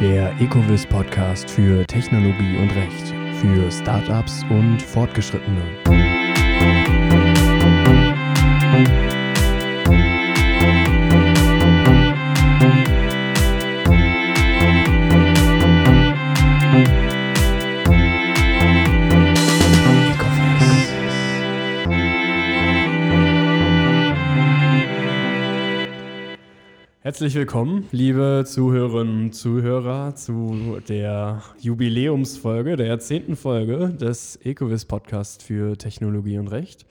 Der Ecovis Podcast für Technologie und Recht für Startups und Fortgeschrittene. Herzlich willkommen, liebe Zuhörerinnen und Zuhörer, zu der Jubiläumsfolge, der zehnten Folge des Ecovis Podcast für Technologie und Recht.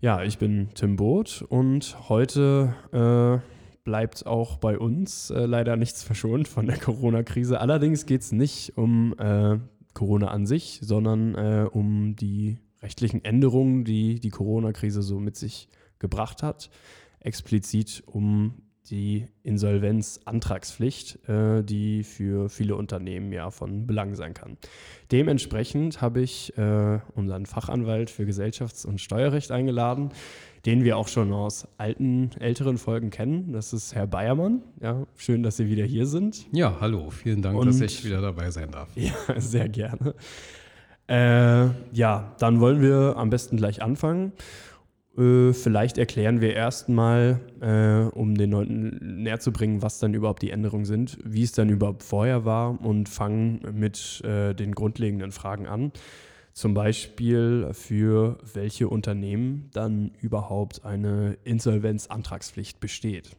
Ja, ich bin Tim Boot und heute äh, bleibt auch bei uns äh, leider nichts verschont von der Corona-Krise. Allerdings geht es nicht um äh, Corona an sich, sondern äh, um die rechtlichen Änderungen, die die Corona-Krise so mit sich gebracht hat explizit um die Insolvenzantragspflicht, äh, die für viele Unternehmen ja von Belang sein kann. Dementsprechend habe ich äh, unseren Fachanwalt für Gesellschafts- und Steuerrecht eingeladen, den wir auch schon aus alten, älteren Folgen kennen. Das ist Herr Bayermann. Ja, schön, dass Sie wieder hier sind. Ja, hallo. Vielen Dank, und, dass ich wieder dabei sein darf. Ja, sehr gerne. Äh, ja, dann wollen wir am besten gleich anfangen. Äh, vielleicht erklären wir erstmal, äh, um den Leuten näher zu bringen, was dann überhaupt die Änderungen sind, wie es dann überhaupt vorher war und fangen mit äh, den grundlegenden Fragen an. Zum Beispiel, für welche Unternehmen dann überhaupt eine Insolvenzantragspflicht besteht.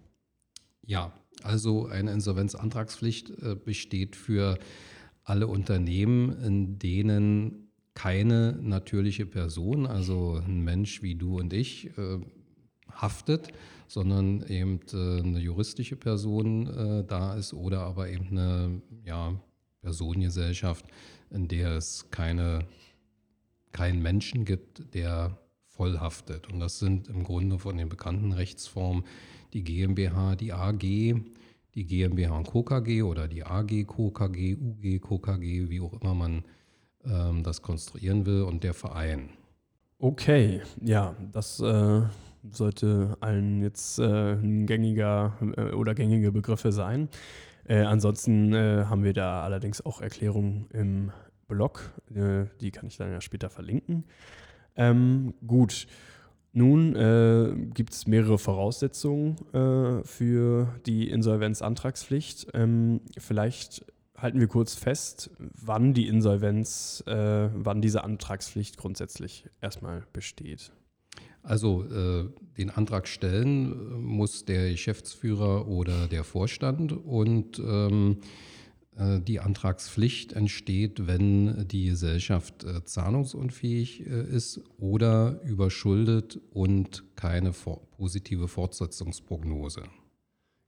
Ja, also eine Insolvenzantragspflicht äh, besteht für alle Unternehmen, in denen keine natürliche Person, also ein Mensch wie du und ich, äh, haftet, sondern eben äh, eine juristische Person äh, da ist oder aber eben eine ja, Personengesellschaft, in der es keine, keinen Menschen gibt, der voll haftet. Und das sind im Grunde von den bekannten Rechtsformen die GmbH, die AG, die GmbH und Co. KG oder die AG Co. KG, UG Co. KG, wie auch immer man ähm, das konstruieren will und der Verein. Okay, ja, das äh, sollte allen jetzt äh, ein gängiger äh, oder gängige Begriffe sein. Äh, ansonsten äh, haben wir da allerdings auch Erklärungen im Blog, äh, die kann ich dann ja später verlinken. Ähm, gut, nun äh, gibt es mehrere Voraussetzungen äh, für die Insolvenzantragspflicht. Ähm, vielleicht halten wir kurz fest, wann die Insolvenz, äh, wann diese Antragspflicht grundsätzlich erstmal besteht. Also äh, den Antrag stellen äh, muss der Geschäftsführer oder der Vorstand und ähm, äh, die Antragspflicht entsteht, wenn die Gesellschaft äh, zahlungsunfähig äh, ist oder überschuldet und keine positive Fortsetzungsprognose.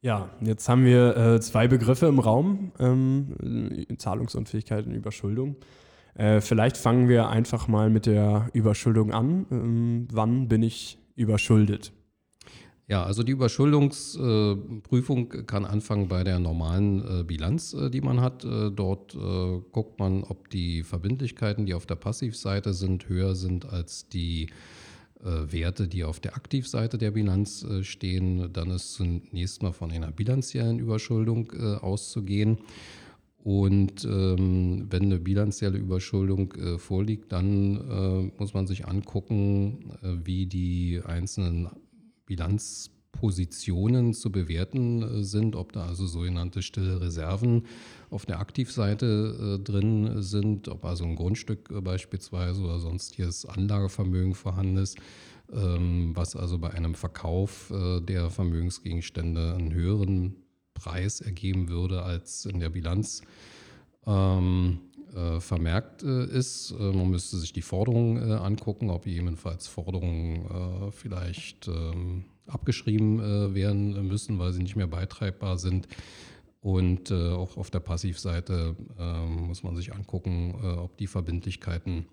Ja, jetzt haben wir äh, zwei Begriffe im Raum, ähm, Zahlungsunfähigkeit und Überschuldung. Äh, vielleicht fangen wir einfach mal mit der Überschuldung an. Ähm, wann bin ich überschuldet? Ja, also die Überschuldungsprüfung äh, kann anfangen bei der normalen äh, Bilanz, äh, die man hat. Äh, dort guckt man, ob die Verbindlichkeiten, die auf der Passivseite sind, höher sind als die äh, Werte, die auf der Aktivseite der Bilanz äh, stehen. Dann ist zunächst mal von einer bilanziellen Überschuldung äh, auszugehen. Und ähm, wenn eine bilanzielle Überschuldung äh, vorliegt, dann äh, muss man sich angucken, äh, wie die einzelnen Bilanzpositionen zu bewerten sind, ob da also sogenannte stille Reserven auf der Aktivseite äh, drin sind, ob also ein Grundstück äh, beispielsweise oder sonstiges Anlagevermögen vorhanden ist, ähm, was also bei einem Verkauf äh, der Vermögensgegenstände einen höheren Preis ergeben würde als in der Bilanz. Ähm, äh, vermerkt äh, ist. Äh, man müsste sich die Forderungen angucken, ob jedenfalls Forderungen vielleicht abgeschrieben werden müssen, weil sie nicht mehr beitreibbar sind. Und äh, auch auf der Passivseite äh, muss man sich angucken, äh, ob die Verbindlichkeiten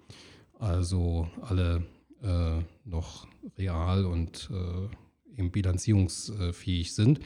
also alle äh, noch real und äh, eben bilanzierungsfähig sind.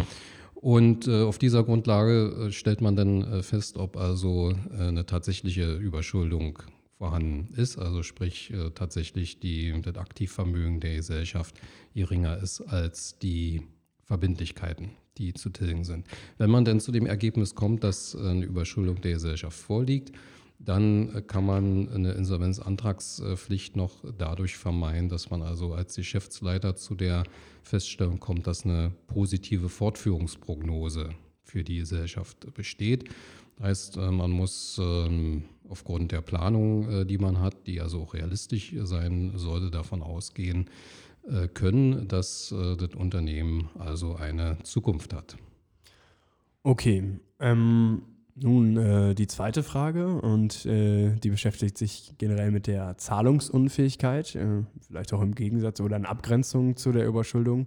Und äh, auf dieser Grundlage stellt man dann fest, ob also eine tatsächliche Überschuldung vorhanden ist, also sprich tatsächlich die, das Aktivvermögen der Gesellschaft geringer ist als die Verbindlichkeiten die zu tilgen sind. Wenn man denn zu dem Ergebnis kommt, dass eine Überschuldung der Gesellschaft vorliegt, dann kann man eine Insolvenzantragspflicht noch dadurch vermeiden, dass man also als Geschäftsleiter zu der Feststellung kommt, dass eine positive Fortführungsprognose für die Gesellschaft besteht. Heißt, äh, man muss ähm, aufgrund der Planung, äh, die man hat, die also auch realistisch sein sollte, davon ausgehen äh, können, dass das Unternehmen also eine Zukunft hat. Okay. Ähm, nun äh, die zweite Frage und äh, die beschäftigt sich generell mit der Zahlungsunfähigkeit, äh, vielleicht auch im Gegensatz oder in Abgrenzung zu der Überschuldung.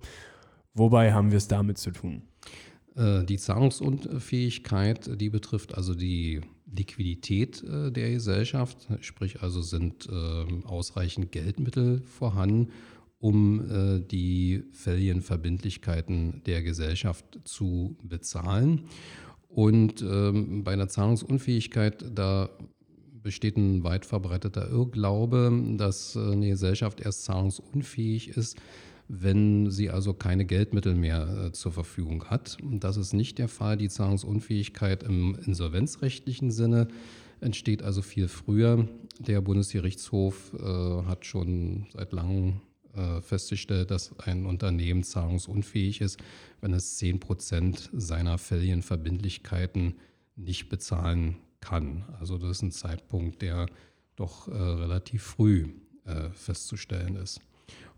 Wobei haben wir es damit zu tun? Äh, die Zahlungsunfähigkeit, die betrifft also die Liquidität äh, der Gesellschaft, sprich also sind ähm, ausreichend Geldmittel vorhanden, um äh, die fälligen Verbindlichkeiten der Gesellschaft zu bezahlen. Und ähm, bei einer Zahlungsunfähigkeit, da besteht ein weit verbreiteter Irrglaube, dass eine Gesellschaft erst zahlungsunfähig ist, wenn sie also keine Geldmittel mehr äh, zur Verfügung hat. Das ist nicht der Fall. Die Zahlungsunfähigkeit im insolvenzrechtlichen Sinne entsteht also viel früher. Der Bundesgerichtshof äh, hat schon seit langem äh, festgestellt, dass ein Unternehmen zahlungsunfähig ist, wenn es 10 Prozent seiner fälligen Verbindlichkeiten nicht bezahlen kann. Also das ist ein Zeitpunkt, der doch äh, relativ früh äh, festzustellen ist.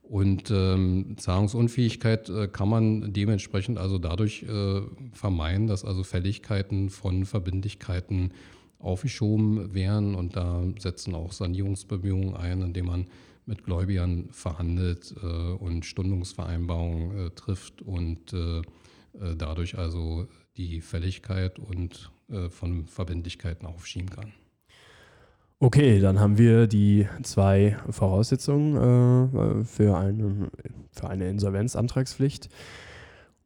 Und ähm, Zahlungsunfähigkeit äh, kann man dementsprechend also dadurch äh, vermeiden, dass also Fälligkeiten von Verbindlichkeiten aufgeschoben werden. Und da setzen auch Sanierungsbemühungen ein, indem man mit Gläubigern verhandelt äh, und Stundungsvereinbarungen äh, trifft und äh, äh, dadurch also die Fälligkeit und von Verbindlichkeiten aufschieben kann. Okay, dann haben wir die zwei Voraussetzungen äh, für, eine, für eine Insolvenzantragspflicht.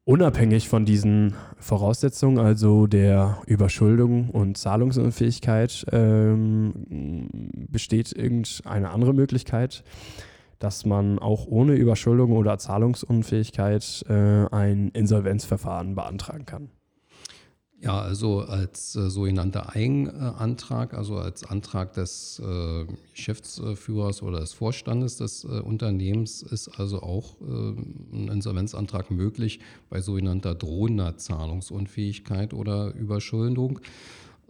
Unabhängig von diesen Voraussetzungen, also der Überschuldung und Zahlungsunfähigkeit, ähm, besteht irgendeine andere Möglichkeit, dass man auch ohne Überschuldung oder Zahlungsunfähigkeit äh, ein Insolvenzverfahren beantragen kann. Ja, also als äh, sogenannter Eigenantrag, also als Antrag des äh, Geschäftsführers oder des Vorstandes des äh, Unternehmens ist also auch äh, ein Insolvenzantrag möglich bei sogenannter drohender Zahlungsunfähigkeit oder Überschuldung.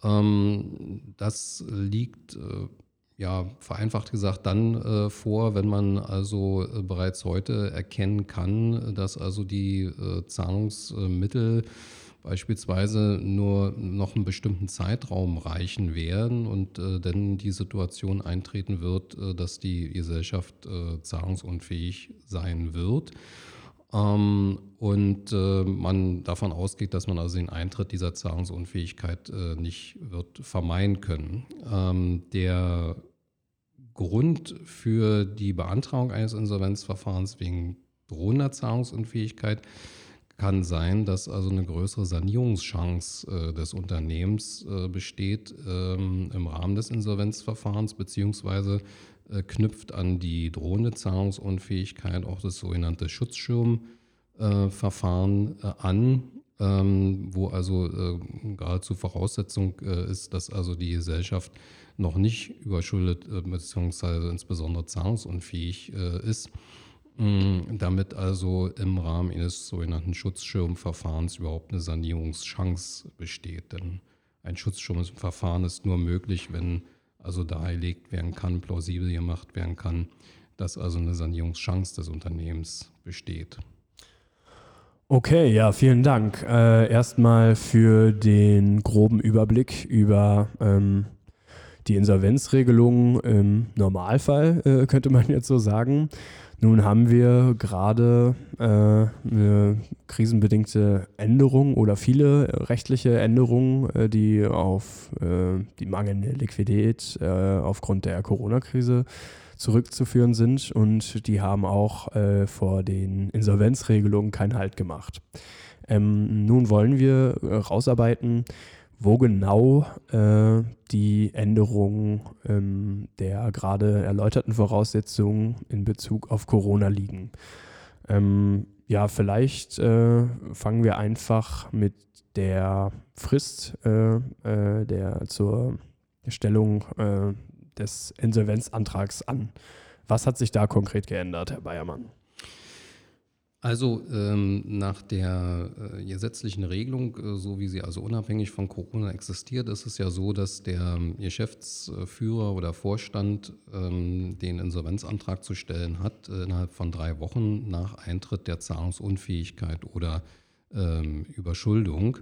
Ähm, das liegt äh, ja, vereinfacht gesagt dann äh, vor, wenn man also äh, bereits heute erkennen kann, dass also die äh, Zahlungsmittel beispielsweise nur noch einen bestimmten Zeitraum reichen werden und äh, dann die Situation eintreten wird, äh, dass die Gesellschaft äh, zahlungsunfähig sein wird. Ähm, und äh, man davon ausgeht, dass man also den Eintritt dieser Zahlungsunfähigkeit äh, nicht wird vermeiden können. Ähm, der Grund für die Beantragung eines Insolvenzverfahrens wegen drohender Zahlungsunfähigkeit kann sein, dass also eine größere Sanierungschance äh, des Unternehmens äh, besteht ähm, im Rahmen des Insolvenzverfahrens, beziehungsweise äh, knüpft an die drohende Zahlungsunfähigkeit auch das sogenannte Schutzschirmverfahren äh, an, ähm, wo also äh, geradezu Voraussetzung äh, ist, dass also die Gesellschaft noch nicht überschuldet beziehungsweise insbesondere zahlungsunfähig ist damit also im Rahmen eines sogenannten Schutzschirmverfahrens überhaupt eine Sanierungschance besteht. Denn ein Schutzschirmverfahren ist nur möglich, wenn also dargelegt werden kann, plausibel gemacht werden kann, dass also eine Sanierungschance des Unternehmens besteht. Okay, ja, vielen Dank. Äh, erstmal für den groben Überblick über ähm, die Insolvenzregelung im Normalfall, äh, könnte man jetzt so sagen. Nun haben wir gerade äh, eine krisenbedingte Änderung oder viele rechtliche Änderungen, äh, die auf äh, die mangelnde Liquidität äh, aufgrund der Corona-Krise zurückzuführen sind und die haben auch äh, vor den Insolvenzregelungen keinen Halt gemacht. Ähm, nun wollen wir äh, rausarbeiten, wo genau äh, die Änderungen ähm, der gerade erläuterten Voraussetzungen in Bezug auf Corona liegen. Ähm, ja, vielleicht äh, fangen wir einfach mit der Frist äh, äh, der zur Stellung äh, des Insolvenzantrags an. Was hat sich da konkret geändert, Herr Bayermann? Also ähm, nach der äh, gesetzlichen Regelung, äh, so wie sie also unabhängig von Corona existiert, ist es ja so, dass der ähm, Geschäftsführer oder Vorstand ähm, den Insolvenzantrag zu stellen hat äh, innerhalb von drei Wochen nach Eintritt der Zahlungsunfähigkeit oder ähm, Überschuldung.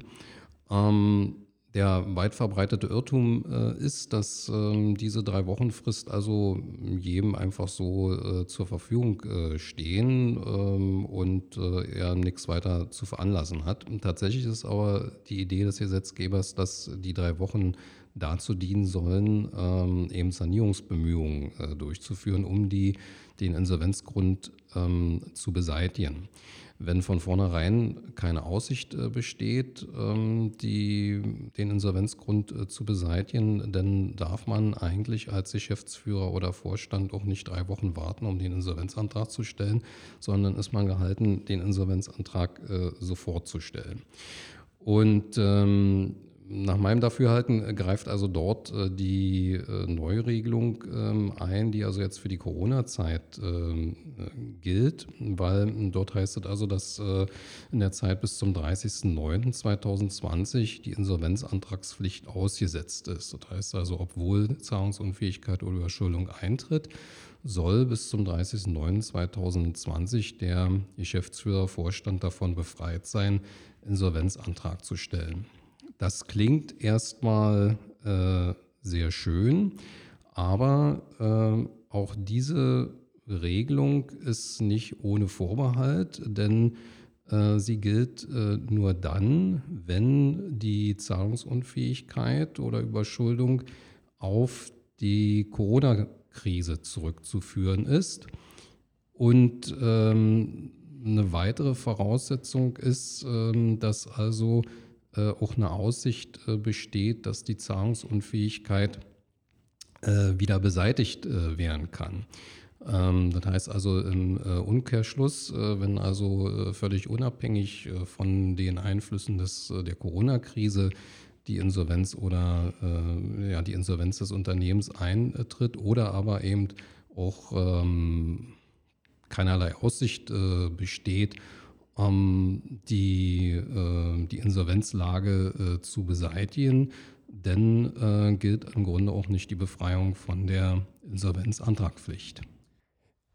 Ähm, der weit verbreitete Irrtum äh, ist, dass ähm, diese drei Wochen Frist also jedem einfach so äh, zur Verfügung äh, stehen ähm, und äh, er nichts weiter zu veranlassen hat. Und tatsächlich ist aber die Idee des Gesetzgebers, dass die drei Wochen dazu dienen sollen, ähm, eben Sanierungsbemühungen äh, durchzuführen, um die, den Insolvenzgrund ähm, zu beseitigen. Wenn von vornherein keine Aussicht äh, besteht, ähm, die, den Insolvenzgrund äh, zu beseitigen, dann darf man eigentlich als Geschäftsführer oder Vorstand auch nicht drei Wochen warten, um den Insolvenzantrag zu stellen, sondern ist man gehalten, den Insolvenzantrag äh, sofort zu stellen. Und ähm, nach meinem Dafürhalten äh, greift also dort äh, die äh, Neuregelung ähm, ein, die also jetzt für die Corona-Zeit ähm, gilt, weil dort heißt es also, dass in der Zeit bis zum 30.09.2020 die Insolvenzantragspflicht ausgesetzt ist. Das heißt also, obwohl Zahlungsunfähigkeit oder Überschuldung eintritt, soll bis zum 30.09.2020 der Geschäftsführer, Vorstand davon befreit sein, Insolvenzantrag zu stellen. Das klingt erstmal äh, sehr schön, aber äh, auch diese Regelung ist nicht ohne Vorbehalt, denn äh, sie gilt äh, nur dann, wenn die Zahlungsunfähigkeit oder Überschuldung auf die Corona-Krise zurückzuführen ist. Und ähm, eine weitere Voraussetzung ist, ähm, dass also auch eine Aussicht äh, besteht, dass die Zahlungsunfähigkeit äh, wieder beseitigt werden kann. Ähm, das heißt also im Umkehrschluss, wenn also völlig unabhängig von den Einflüssen des, der Corona-Krise die Insolvenz oder ja, die Insolvenz des Unternehmens eintritt oder aber eben auch ähm, keinerlei Aussicht besteht um die, äh, die Insolvenzlage äh, zu beseitigen. Denn äh, gilt im Grunde auch nicht die Befreiung von der Insolvenzantragpflicht.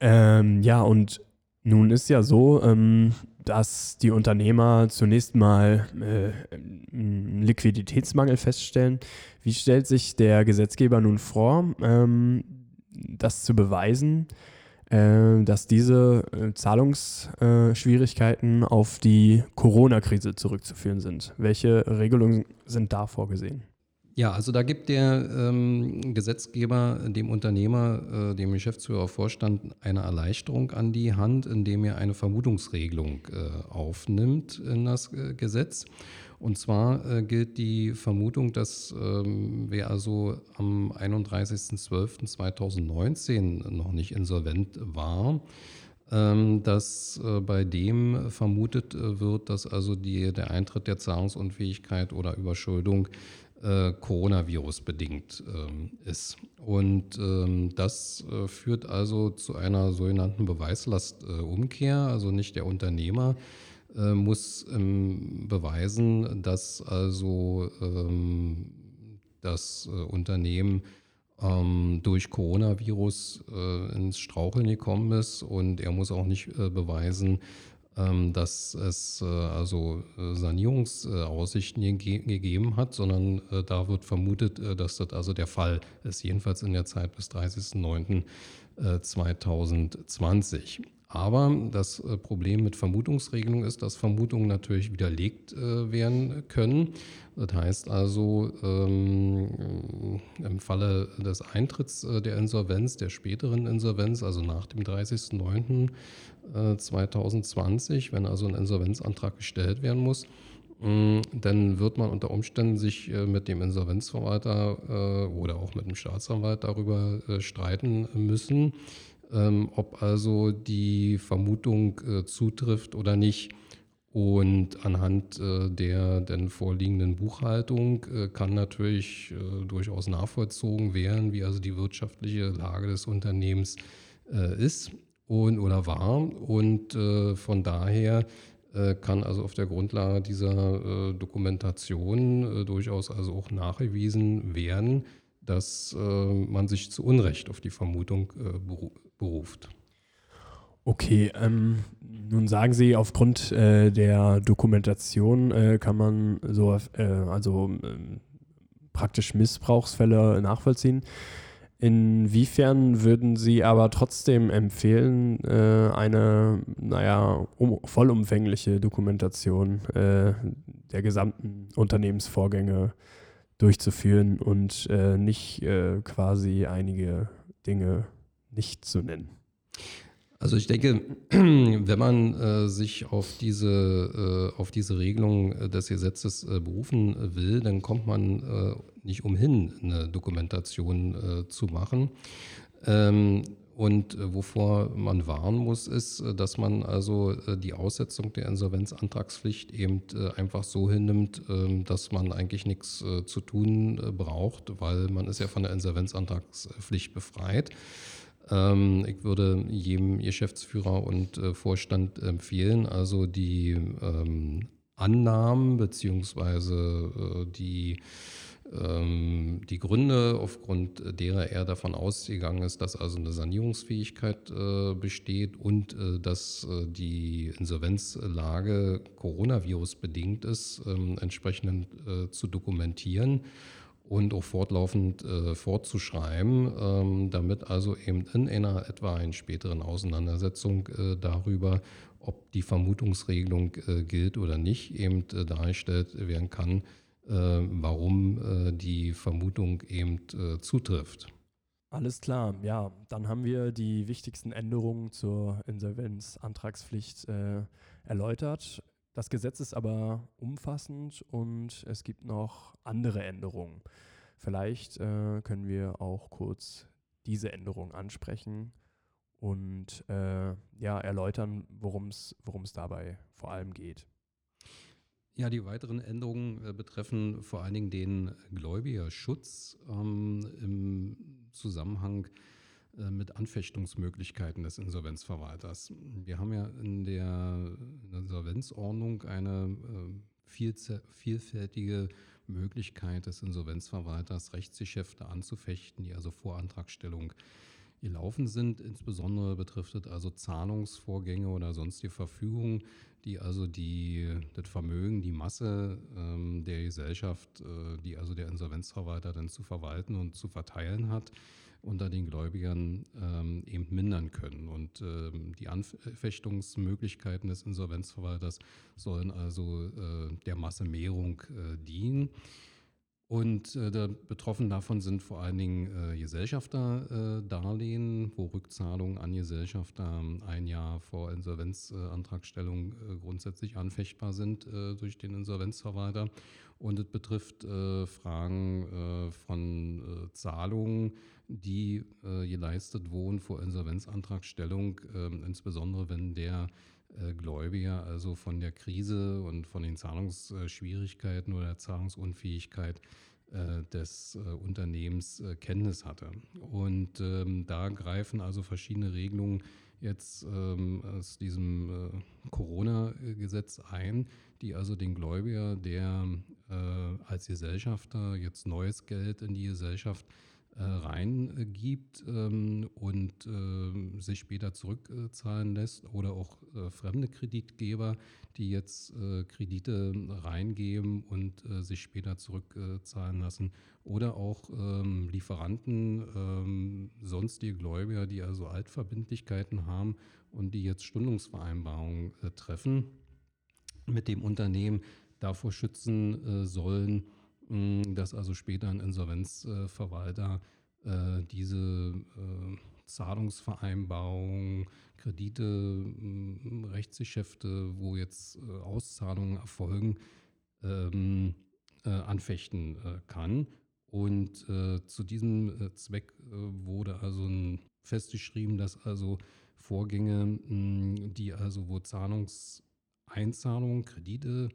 Ähm, ja, und nun ist ja so, ähm, dass die Unternehmer zunächst mal äh, einen Liquiditätsmangel feststellen. Wie stellt sich der Gesetzgeber nun vor, ähm, das zu beweisen? Äh, dass diese äh, Zahlungsschwierigkeiten auf die Corona-Krise zurückzuführen sind. Welche Regelungen sind da vorgesehen? Ja, also da gibt der ähm, Gesetzgeber dem Unternehmer, äh, dem Geschäftsführer, Vorstand eine Erleichterung an die Hand, indem er eine Vermutungsregelung äh, aufnimmt in das äh, Gesetz. Und zwar äh, gilt die Vermutung, dass ähm, wer also am 31.12.2019 noch nicht insolvent war, ähm, dass äh, bei dem vermutet äh, wird, dass also die, der Eintritt der Zahlungsunfähigkeit oder Überschuldung äh, Coronavirus bedingt ähm, ist. Und ähm, das äh, führt also zu einer sogenannten Beweislastumkehr, also nicht der Unternehmer äh, muss ähm, beweisen, dass also ähm, das äh, Unternehmen ähm, durch Coronavirus äh, ins Straucheln gekommen ist und er muss auch nicht äh, beweisen, ähm, dass es äh, also Sanierungsaussichten gegeben hat, sondern da wird vermutet, dass das also der Fall ist, jedenfalls in der Zeit bis 30.09.2020. Aber das äh, Problem mit Vermutungsregelung ist, dass Vermutungen natürlich widerlegt äh, werden können. Das heißt also, ähm, im Falle des Eintritts äh, der Insolvenz, der späteren Insolvenz, also nach dem 30.09.2020, wenn also ein Insolvenzantrag gestellt werden muss, dann wird man unter Umständen sich mit dem Insolvenzverwalter oder auch mit dem Staatsanwalt darüber streiten müssen, ähm, ob also die Vermutung äh, zutrifft oder nicht. Und anhand äh, der denn vorliegenden Buchhaltung äh, kann natürlich äh, durchaus nachvollzogen werden, wie also die wirtschaftliche Lage des Unternehmens äh, ist und oder war. Und äh, von daher kann also auf der Grundlage dieser Dokumentation durchaus also auch nachgewiesen werden, dass man sich zu Unrecht auf die Vermutung beruft. Okay, ähm, nun sagen Sie, aufgrund äh, der Dokumentation äh, kann man so, äh, also ähm, praktisch Missbrauchsfälle nachvollziehen. Inwiefern würden Sie aber trotzdem empfehlen, äh, eine, naja, um, vollumfängliche Dokumentation äh, der gesamten Unternehmensvorgänge durchzuführen und äh, nicht quasi einige Dinge nicht zu nennen? Also ich denke, wenn man äh, sich auf diese, äh, auf diese Regelung äh, des Gesetzes äh, berufen will, dann kommt man äh, nicht umhin, eine Dokumentation äh, zu machen. Ähm, und wovor man warnen muss, ist, dass man also die Aussetzung der Insolvenzantragspflicht eben einfach so hinnimmt, ähm, dass man eigentlich nichts zu tun braucht, weil man ist ja von der Insolvenzantragspflicht befreit. Ähm, ich würde jedem Geschäftsführer und äh, Vorstand empfehlen, also die ähm, Annahmen bzw. Äh, die, die Gründe, aufgrund derer er davon ausgegangen ist, dass also eine Sanierungsfähigkeit äh, besteht und äh, dass äh, die Insolvenzlage Coronavirus bedingt ist, ähm, entsprechend äh, zu dokumentieren und auch fortlaufend äh, fortzuschreiben, ähm, damit also eben in einer etwa einen späteren Auseinandersetzung äh, darüber, ob die Vermutungsregelung gilt oder nicht, eben dargestellt werden kann, warum äh, die Vermutung eben zutrifft. Alles klar, ja, dann haben wir die wichtigsten Änderungen zur Insolvenzantragspflicht erläutert. Das Gesetz ist aber umfassend und es gibt noch andere Änderungen. Vielleicht äh, können wir auch kurz diese Änderung ansprechen und äh, ja, erläutern, worum es dabei vor allem geht. Ja, die weiteren Änderungen äh, betreffen vor allen Dingen den Gläubigerschutz ähm, im Zusammenhang äh, mit Anfechtungsmöglichkeiten des Insolvenzverwalters. Wir haben ja in der Insolvenzordnung eine äh, vielfältige Möglichkeit des Insolvenzverwalters, Rechtsgeschäfte anzufechten, die also vor Antragstellung gelaufen sind. Insbesondere betrifft es also Zahlungsvorgänge oder sonstige Verfügungen, die also die, das Vermögen, die Masse ähm, der Gesellschaft, äh, die also der Insolvenzverwalter dann zu verwalten und zu verteilen hat, unter den Gläubigern ähm, eben mindern können. Und ähm, die Anfechtungsmöglichkeiten des Insolvenzverwalters sollen also äh, der Massemehrung äh, dienen. Und äh, betroffen davon sind vor allen Dingen äh, Gesellschafterdarlehen, wo Rückzahlungen an Gesellschafter ein Jahr vor Insolvenzantragstellung äh, grundsätzlich anfechtbar sind äh, durch den Insolvenzverwalter. Und es betrifft äh, Fragen äh, von Zahlungen, die geleistet wurden vor Insolvenzantragstellung, ähm, insbesondere wenn der Gläubiger also von der Krise und von den Zahlungsschwierigkeiten oder der Zahlungsunfähigkeit äh, des äh, Unternehmens äh, Kenntnis hatte. Und ähm, da greifen also verschiedene Regelungen jetzt ähm, aus diesem äh, Corona-Gesetz ein, die also den Gläubiger, der äh, als Gesellschafter jetzt neues Geld in die Gesellschaft äh, reingibt ähm, und äh, sich später zurückzahlen lässt oder auch äh, fremde Kreditgeber, die jetzt Kredite reingeben und sich später zurückzahlen lassen oder auch ähm, Lieferanten, ähm, sonstige Gläubiger, die also Altverbindlichkeiten haben und die jetzt Stundungsvereinbarungen treffen mit dem Unternehmen davor schützen sollen, dass also später ein Insolvenzverwalter äh, diese äh, Zahlungsvereinbarungen, Kredite, äh, Rechtsgeschäfte, wo jetzt äh, Auszahlungen erfolgen, ähm, äh, anfechten kann. Und zu diesem Zweck wurde also festgeschrieben, dass also Vorgänge, die also wo Zahlungseinzahlungen, Kredite,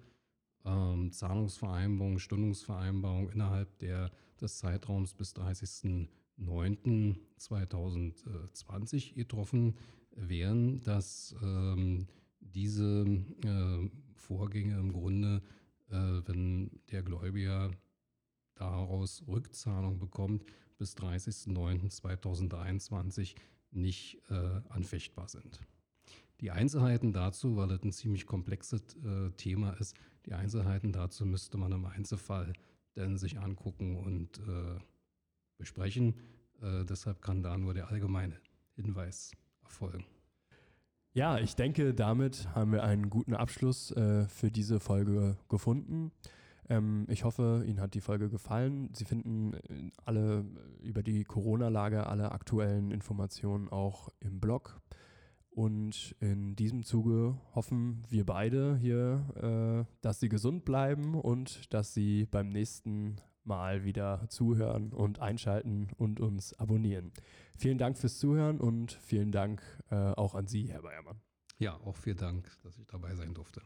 ähm, Zahlungsvereinbarungen, Stundungsvereinbarungen innerhalb der, des Zeitraums bis 30.09.2020 getroffen wären, dass ähm, diese äh, Vorgänge im Grunde, äh, wenn der Gläubiger daraus Rückzahlung bekommt, bis 30.09.2023 nicht äh, anfechtbar sind. Die Einzelheiten dazu, weil das ein ziemlich komplexes äh, Thema ist, die Einzelheiten dazu müsste man im Einzelfall dann sich angucken und äh, besprechen. Äh, deshalb kann da nur der allgemeine Hinweis erfolgen. Ja, ich denke, damit haben wir einen guten Abschluss äh, für diese Folge gefunden. Ähm, ich hoffe, Ihnen hat die Folge gefallen. Sie finden äh, alle über die Corona-Lage, alle aktuellen Informationen auch im Blog. Und in diesem Zuge hoffen wir beide hier, äh, dass Sie gesund bleiben und dass Sie beim nächsten Mal wieder zuhören und einschalten und uns abonnieren. Vielen Dank fürs Zuhören und vielen Dank äh, auch an Sie, Herr Bayermann. Ja, auch vielen Dank, dass ich dabei sein durfte.